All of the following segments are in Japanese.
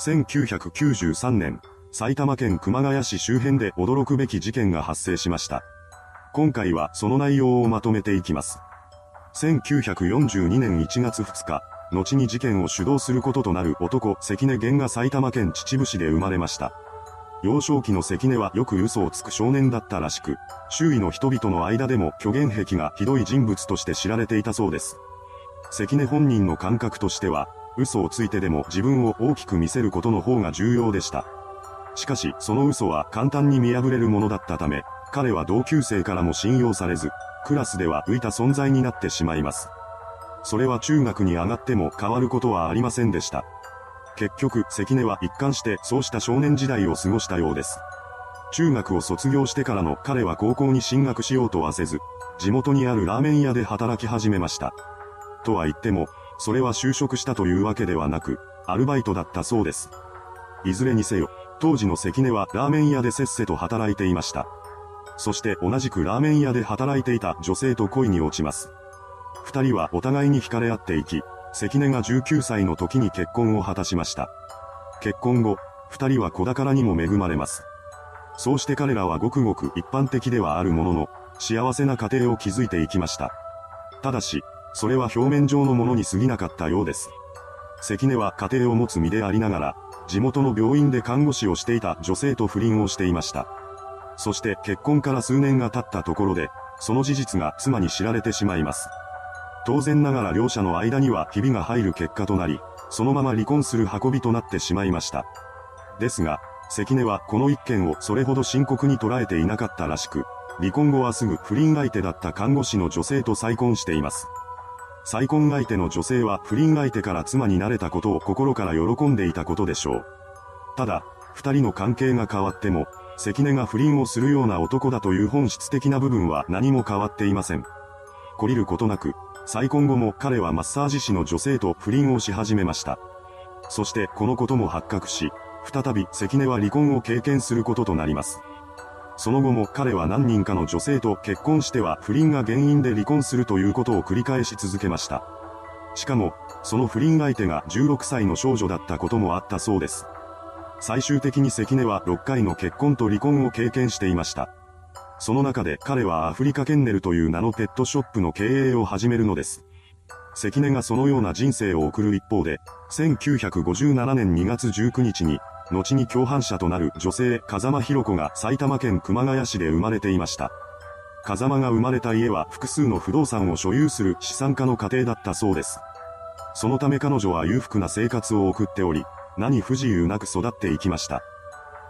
1993年、埼玉県熊谷市周辺で驚くべき事件が発生しました。今回はその内容をまとめていきます。1942年1月2日、後に事件を主導することとなる男、関根源が埼玉県秩父市で生まれました。幼少期の関根はよく嘘をつく少年だったらしく、周囲の人々の間でも虚言癖がひどい人物として知られていたそうです。関根本人の感覚としては、嘘をついてでも自分を大きく見せることの方が重要でした。しかし、その嘘は簡単に見破れるものだったため、彼は同級生からも信用されず、クラスでは浮いた存在になってしまいます。それは中学に上がっても変わることはありませんでした。結局、関根は一貫してそうした少年時代を過ごしたようです。中学を卒業してからの彼は高校に進学しようとはせず、地元にあるラーメン屋で働き始めました。とは言っても、それは就職したというわけではなく、アルバイトだったそうです。いずれにせよ、当時の関根はラーメン屋でせっせと働いていました。そして同じくラーメン屋で働いていた女性と恋に落ちます。二人はお互いに惹かれ合っていき、関根が19歳の時に結婚を果たしました。結婚後、二人は子宝にも恵まれます。そうして彼らはごくごく一般的ではあるものの、幸せな家庭を築いていきました。ただし、それは表面上のものに過ぎなかったようです。関根は家庭を持つ身でありながら、地元の病院で看護師をしていた女性と不倫をしていました。そして結婚から数年が経ったところで、その事実が妻に知られてしまいます。当然ながら両者の間にはひびが入る結果となり、そのまま離婚する運びとなってしまいました。ですが、関根はこの一件をそれほど深刻に捉えていなかったらしく、離婚後はすぐ不倫相手だった看護師の女性と再婚しています。再婚相手の女性は不倫相手から妻になれたことを心から喜んでいたことでしょう。ただ、二人の関係が変わっても、関根が不倫をするような男だという本質的な部分は何も変わっていません。懲りることなく、再婚後も彼はマッサージ師の女性と不倫をし始めました。そしてこのことも発覚し、再び関根は離婚を経験することとなります。その後も彼は何人かの女性と結婚しては不倫が原因で離婚するということを繰り返し続けました。しかも、その不倫相手が16歳の少女だったこともあったそうです。最終的に関根は6回の結婚と離婚を経験していました。その中で彼はアフリカケンネルという名のペットショップの経営を始めるのです。関根がそのような人生を送る一方で、1957年2月19日に後に共犯者となる女性、風間博子が埼玉県熊谷市で生まれていました。風間が生まれた家は複数の不動産を所有する資産家の家庭だったそうです。そのため彼女は裕福な生活を送っており、何不自由なく育っていきました。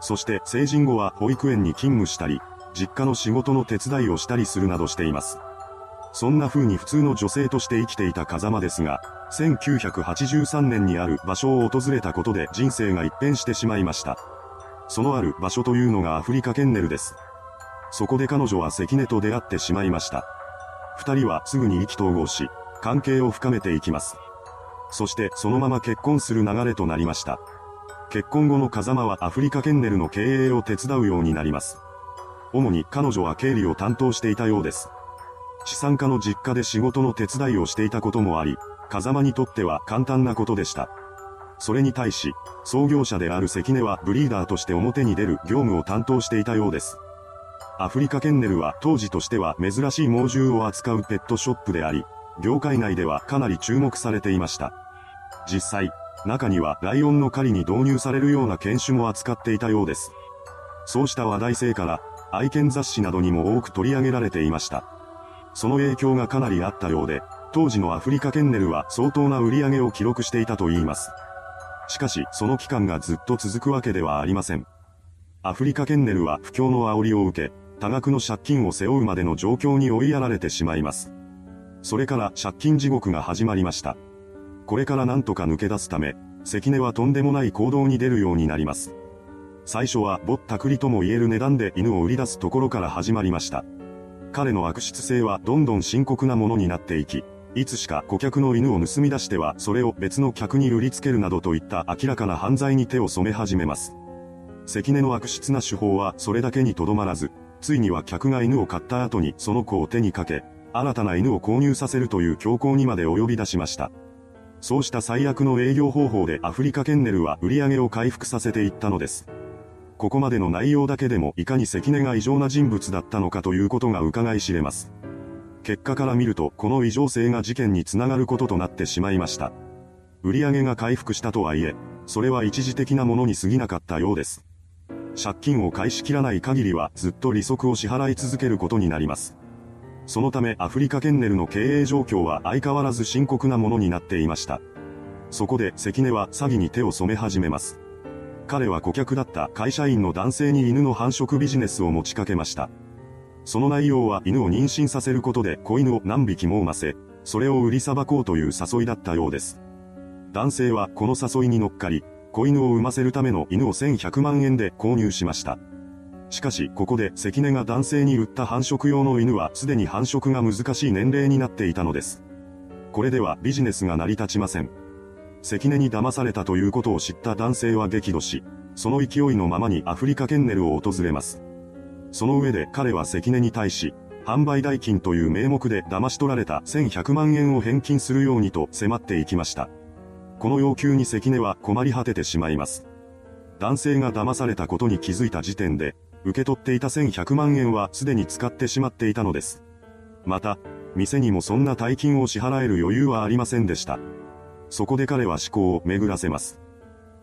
そして成人後は保育園に勤務したり、実家の仕事の手伝いをしたりするなどしています。そんな風に普通の女性として生きていた風間ですが、1983年にある場所を訪れたことで人生が一変してしまいました。そのある場所というのがアフリカケンネルです。そこで彼女は関根と出会ってしまいました。二人はすぐに意気投合し、関係を深めていきます。そしてそのまま結婚する流れとなりました。結婚後の風間はアフリカケンネルの経営を手伝うようになります。主に彼女は経理を担当していたようです。資産家の実家で仕事の手伝いをしていたこともあり、風間にとっては簡単なことでした。それに対し、創業者である関根はブリーダーとして表に出る業務を担当していたようです。アフリカケンネルは当時としては珍しい猛獣を扱うペットショップであり、業界内ではかなり注目されていました。実際、中にはライオンの狩りに導入されるような犬種も扱っていたようです。そうした話題性から、愛犬雑誌などにも多く取り上げられていました。その影響がかなりあったようで、当時のアフリカケンネルは相当な売り上げを記録していたといいます。しかし、その期間がずっと続くわけではありません。アフリカケンネルは不況の煽りを受け、多額の借金を背負うまでの状況に追いやられてしまいます。それから借金地獄が始まりました。これからなんとか抜け出すため、関根はとんでもない行動に出るようになります。最初はぼったくりとも言える値段で犬を売り出すところから始まりました。彼の悪質性はどんどん深刻なものになっていき、いつしか顧客の犬を盗み出してはそれを別の客に売りつけるなどといった明らかな犯罪に手を染め始めます。関根の悪質な手法はそれだけにとどまらず、ついには客が犬を買った後にその子を手にかけ、新たな犬を購入させるという強行にまで及び出しました。そうした最悪の営業方法でアフリカケンネルは売り上げを回復させていったのです。ここまでの内容だけでもいかに関根が異常な人物だったのかということが伺い知れます。結果から見るとこの異常性が事件につながることとなってしまいました。売上が回復したとはいえ、それは一時的なものに過ぎなかったようです。借金を返し切らない限りはずっと利息を支払い続けることになります。そのためアフリカケンネルの経営状況は相変わらず深刻なものになっていました。そこで関根は詐欺に手を染め始めます。彼は顧客だった会社員の男性に犬の繁殖ビジネスを持ちかけました。その内容は犬を妊娠させることで子犬を何匹も産ませ、それを売りさばこうという誘いだったようです。男性はこの誘いに乗っかり、子犬を産ませるための犬を1100万円で購入しました。しかし、ここで関根が男性に売った繁殖用の犬はすでに繁殖が難しい年齢になっていたのです。これではビジネスが成り立ちません。関根に騙されたということを知った男性は激怒し、その勢いのままにアフリカケンネルを訪れます。その上で彼は関根に対し、販売代金という名目で騙し取られた1100万円を返金するようにと迫っていきました。この要求に関根は困り果ててしまいます。男性が騙されたことに気づいた時点で、受け取っていた1100万円はすでに使ってしまっていたのです。また、店にもそんな大金を支払える余裕はありませんでした。そこで彼は思考を巡らせます。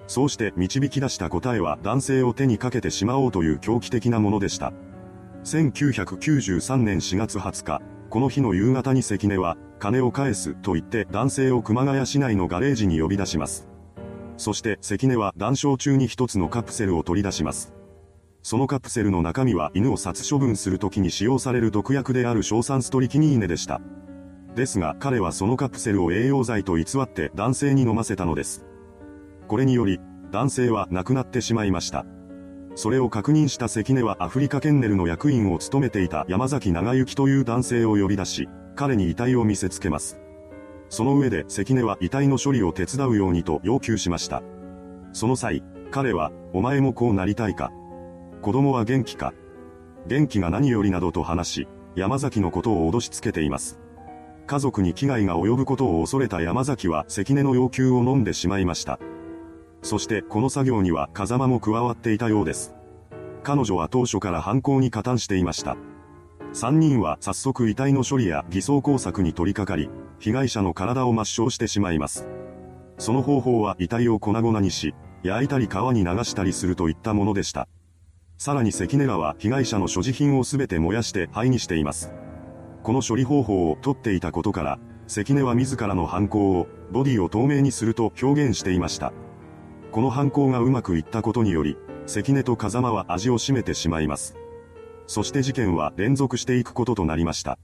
そうして導き出した答えは男性を手にかけてしまおうという狂気的なものでした。1993年4月20日、この日の夕方に関根は、金を返すと言って男性を熊谷市内のガレージに呼び出します。そして関根は談笑中に一つのカプセルを取り出します。そのカプセルの中身は犬を殺処分するときに使用される毒薬である硝酸ストリキニーネでした。ですが彼はそのカプセルを栄養剤と偽って男性に飲ませたのです。これにより、男性は亡くなってしまいました。それを確認した関根はアフリカケンネルの役員を務めていた山崎長幸という男性を呼び出し、彼に遺体を見せつけます。その上で関根は遺体の処理を手伝うようにと要求しました。その際、彼は、お前もこうなりたいか？子供は元気か？元気が何よりなどと話し、山崎のことを脅しつけています。家族に危害が及ぶことを恐れた山崎は関根の要求を飲んでしまいました。そしてこの作業には風間も加わっていたようです。彼女は当初から犯行に加担していました。3人は早速遺体の処理や偽装工作に取り掛かり、被害者の体を抹消してしまいます。その方法は遺体を粉々にし、焼いたり川に流したりするといったものでした。さらに関根らは被害者の所持品をすべて燃やして灰にしています。この処理方法をとっていたことから、関根は自らの犯行を、ボディを透明にすると表現していました。この犯行がうまくいったことにより、関根と風間は味を占めてしまいます。そして事件は連続していくこととなりました。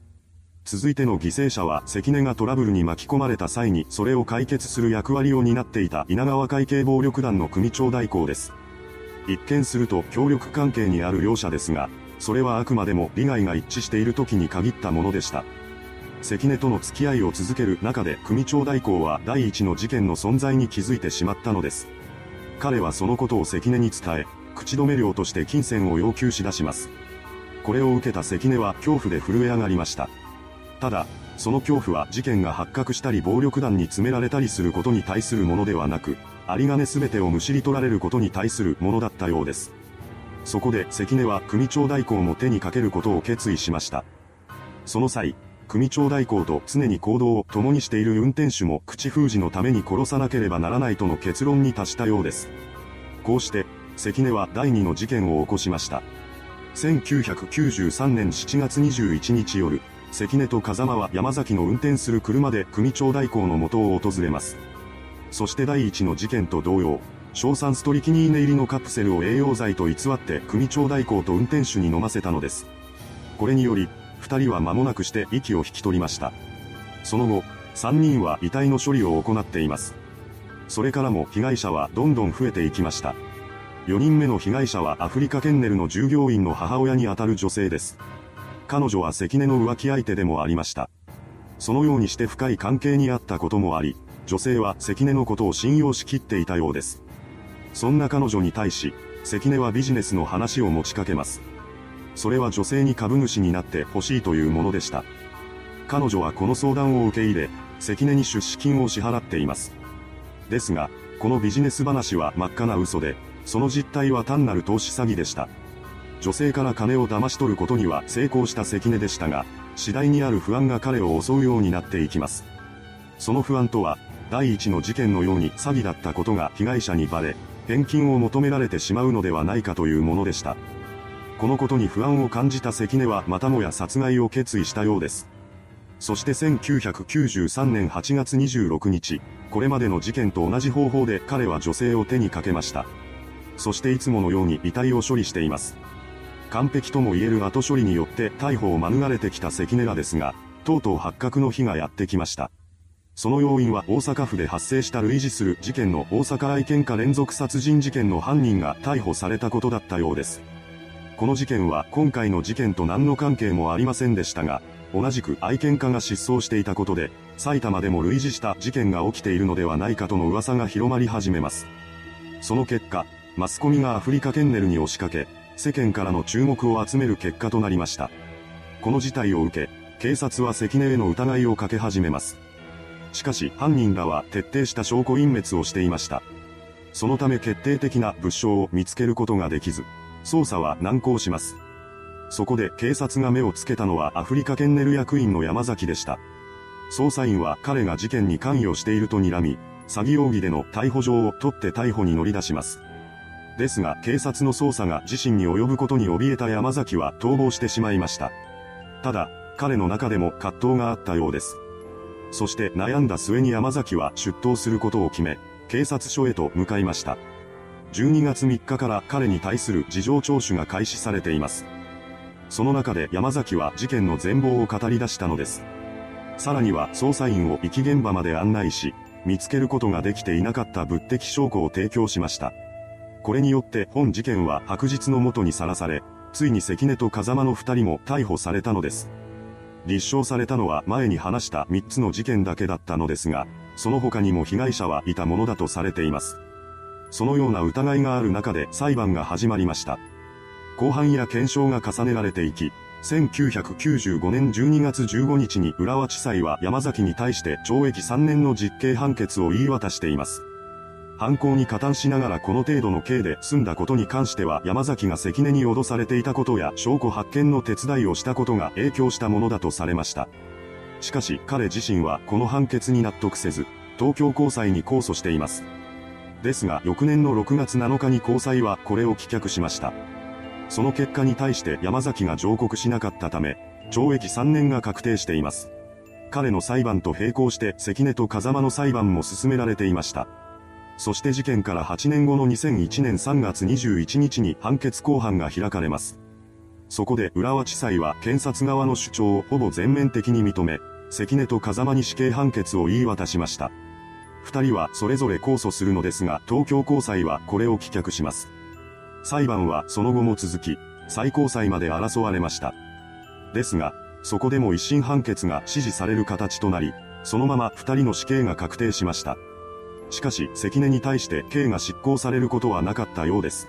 続いての犠牲者は関根がトラブルに巻き込まれた際にそれを解決する役割を担っていた稲川会系暴力団の組長代行です。一見すると協力関係にある両者ですが、それはあくまでも利害が一致している時に限ったものでした。関根との付き合いを続ける中で組長代行は第一の事件の存在に気づいてしまったのです。彼はそのことを関根に伝え、口止め料として金銭を要求し出します。これを受けた関根は恐怖で震え上がりました。ただ、その恐怖は事件が発覚したり暴力団に詰められたりすることに対するものではなく、有り金全てをむしり取られることに対するものだったようです。そこで関根は組長代行も手にかけることを決意しました。その際、組長代行と常に行動を共にしている運転手も口封じのために殺さなければならないとの結論に達したようです。こうして、関根は第二の事件を起こしました。1993年7月21日夜、関根と風間は山崎の運転する車で組長代行の元を訪れます。そして第一の事件と同様、硝酸ストリキニーネ入りのカプセルを栄養剤と偽って組長代行と運転手に飲ませたのです。これにより、二人は間もなくして息を引き取りました。その後、三人は遺体の処理を行っています。それからも被害者はどんどん増えていきました。4人目の被害者はアフリカケンネルの従業員の母親にあたる女性です。彼女は関根の浮気相手でもありました。そのようにして深い関係にあったこともあり、女性は関根のことを信用しきっていたようです。そんな彼女に対し、関根はビジネスの話を持ちかけます。それは女性に株主になってほしいというものでした。彼女はこの相談を受け入れ、関根に出資金を支払っています。ですが、このビジネス話は真っ赤な嘘で、その実態は単なる投資詐欺でした。女性から金を騙し取ることには成功した関根でしたが、次第にある不安が彼を襲うようになっていきます。その不安とは、第一の事件のように詐欺だったことが被害者にバレ、返金を求められてしまうのではないかというものでした。このことに不安を感じた関根はまたもや殺害を決意したようです。そして1993年8月26日、これまでの事件と同じ方法で彼は女性を手にかけました。そしていつものように遺体を処理しています。完璧とも言える後処理によって逮捕を免れてきた関根らですが、とうとう発覚の日がやってきました。その要因は大阪府で発生した類似する事件の大阪愛犬家連続殺人事件の犯人が逮捕されたことだったようです。この事件は今回の事件と何の関係もありませんでしたが、同じく愛犬家が失踪していたことで、埼玉でも類似した事件が起きているのではないかとの噂が広まり始めます。その結果、マスコミがアフリカケンネルに押しかけ、世間からの注目を集める結果となりました。この事態を受け、警察は関根への疑いをかけ始めます。しかし犯人らは徹底した証拠隠滅をしていました。そのため決定的な物証を見つけることができず、捜査は難航します。そこで警察が目をつけたのはアフリカケンネル役員の山崎でした。捜査員は彼が事件に関与していると睨み、詐欺容疑での逮捕状を取って逮捕に乗り出します。ですが警察の捜査が自身に及ぶことに怯えた山崎は逃亡してしまいました。ただ、彼の中でも葛藤があったようです。そして悩んだ末に山崎は出頭することを決め、警察署へと向かいました。12月3日から彼に対する事情聴取が開始されています。その中で山崎は事件の全貌を語り出したのです。さらには捜査員を遺棄現場まで案内し、見つけることができていなかった物的証拠を提供しました。これによって本事件は白日のもとにさらされ、ついに関根と風間の二人も逮捕されたのです。立証されたのは前に話した3つの事件だけだったのですが、その他にも被害者はいたものだとされています。そのような疑いがある中で裁判が始まりました。後半や検証が重ねられていき、1995年12月15日に浦和地裁は山崎に対して懲役3年の実刑判決を言い渡しています。犯行に加担しながらこの程度の刑で済んだことに関しては山崎が関根に脅されていたことや証拠発見の手伝いをしたことが影響したものだとされました。しかし彼自身はこの判決に納得せず、東京高裁に控訴しています。ですが翌年の6月7日に高裁はこれを棄却しました。その結果に対して山崎が上告しなかったため、懲役3年が確定しています。彼の裁判と並行して関根と風間の裁判も進められていました。そして事件から8年後の2001年3月21日に判決公判が開かれます。そこで浦和地裁は検察側の主張をほぼ全面的に認め、関根と風間に死刑判決を言い渡しました。二人はそれぞれ控訴するのですが東京高裁はこれを棄却します。裁判はその後も続き、最高裁まで争われました。ですが、そこでも一審判決が支持される形となり、そのまま二人の死刑が確定しました。しかし関根に対して刑が執行されることはなかったようです。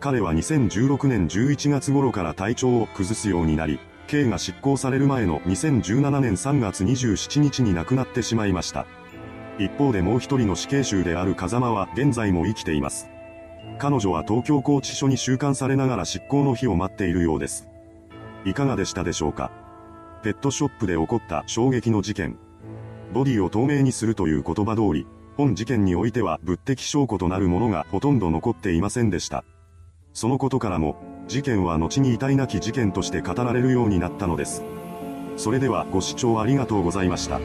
彼は2016年11月頃から体調を崩すようになり、刑が執行される前の2017年3月27日に亡くなってしまいました。一方でもう一人の死刑囚である風間は現在も生きています。彼女は東京拘置所に収監されながら執行の日を待っているようです。いかがでしたでしょうか？ペットショップで起こった衝撃の事件。ボディを透明にするという言葉通り、本事件においては物的証拠となるものがほとんど残っていませんでした。そのことからも、事件は後に遺体なき事件として語られるようになったのです。それではご視聴ありがとうございました。